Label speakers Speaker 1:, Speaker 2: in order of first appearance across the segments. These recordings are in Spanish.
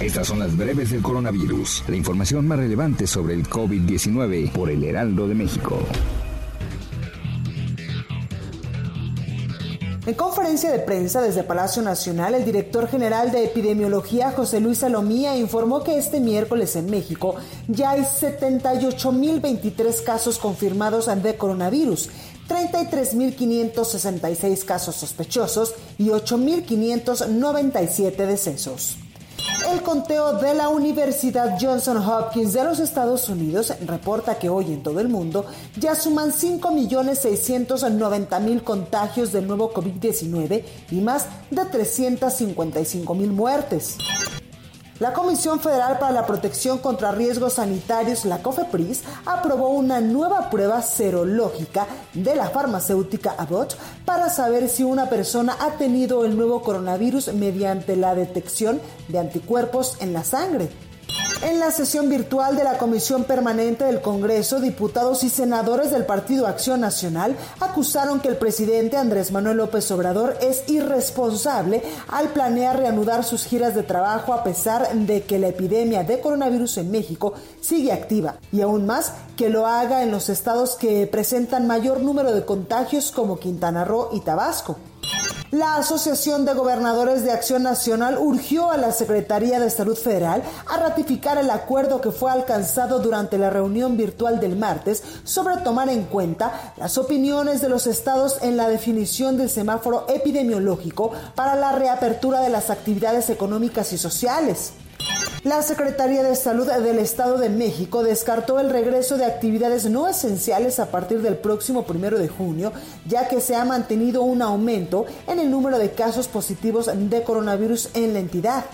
Speaker 1: Estas son las breves del coronavirus, la información más relevante sobre el COVID-19 por el Heraldo de México.
Speaker 2: En conferencia de prensa desde Palacio Nacional, el director general de epidemiología, José Luis Salomía, informó que este miércoles en México ya hay 78.023 casos confirmados de coronavirus, 33.566 casos sospechosos y 8.597 decesos. El conteo de la Universidad Johnson Hopkins de los Estados Unidos reporta que hoy en todo el mundo ya suman 5.690.000 contagios del nuevo COVID-19 y más de 355.000 muertes. La Comisión Federal para la Protección contra Riesgos Sanitarios, la COFEPRIS, aprobó una nueva prueba serológica de la farmacéutica Abbott para saber si una persona ha tenido el nuevo coronavirus mediante la detección de anticuerpos en la sangre. En la sesión virtual de la Comisión Permanente del Congreso, diputados y senadores del Partido Acción Nacional acusaron que el presidente Andrés Manuel López Obrador es irresponsable al planear reanudar sus giras de trabajo a pesar de que la epidemia de coronavirus en México sigue activa y aún más que lo haga en los estados que presentan mayor número de contagios como Quintana Roo y Tabasco. La Asociación de Gobernadores de Acción Nacional urgió a la Secretaría de Salud Federal a ratificar el acuerdo que fue alcanzado durante la reunión virtual del martes sobre tomar en cuenta las opiniones de los estados en la definición del semáforo epidemiológico para la reapertura de las actividades económicas y sociales. La Secretaría de Salud del Estado de México descartó el regreso de actividades no esenciales a partir del próximo primero de junio, ya que se ha mantenido un aumento en el número de casos positivos de coronavirus en la entidad.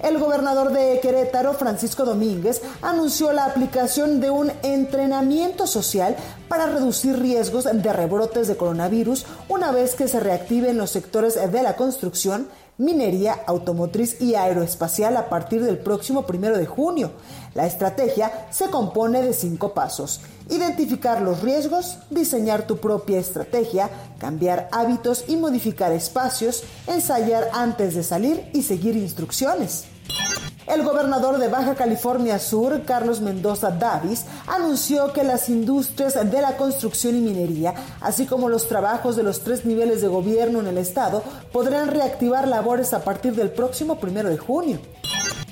Speaker 2: El gobernador de Querétaro, Francisco Domínguez, anunció la aplicación de un entrenamiento social para reducir riesgos de rebrotes de coronavirus una vez que se reactiven los sectores de la construcción, minería, automotriz y aeroespacial a partir del próximo primero de junio. La estrategia se compone de cinco pasos. Identificar los riesgos, diseñar tu propia estrategia, cambiar hábitos y modificar espacios, ensayar antes de salir y seguir instrucciones. El gobernador de Baja California Sur, Carlos Mendoza Davis, anunció que las industrias de la construcción y minería, así como los trabajos de los tres niveles de gobierno en el estado, podrán reactivar labores a partir del próximo primero de junio.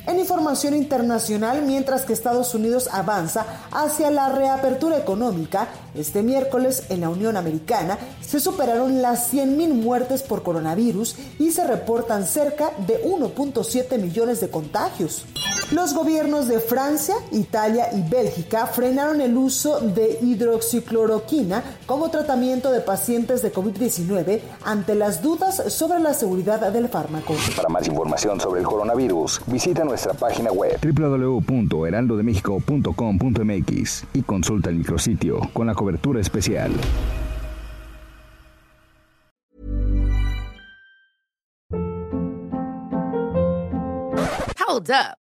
Speaker 2: En información internacional, mientras que Estados Unidos avanza hacia la reapertura económica, este miércoles en la Unión Americana se superaron las 100.000 muertes por coronavirus y se reportan cerca de 1.7 millones de contagios. Los gobiernos de Francia, Italia y Bélgica frenaron el uso de hidroxicloroquina como tratamiento de pacientes de COVID-19 ante las dudas sobre la seguridad del fármaco.
Speaker 1: Para más información sobre el coronavirus, visita nuestra página web www.heraldodemexico.com.mx y consulta el micrositio con la cobertura especial.
Speaker 3: Hold up.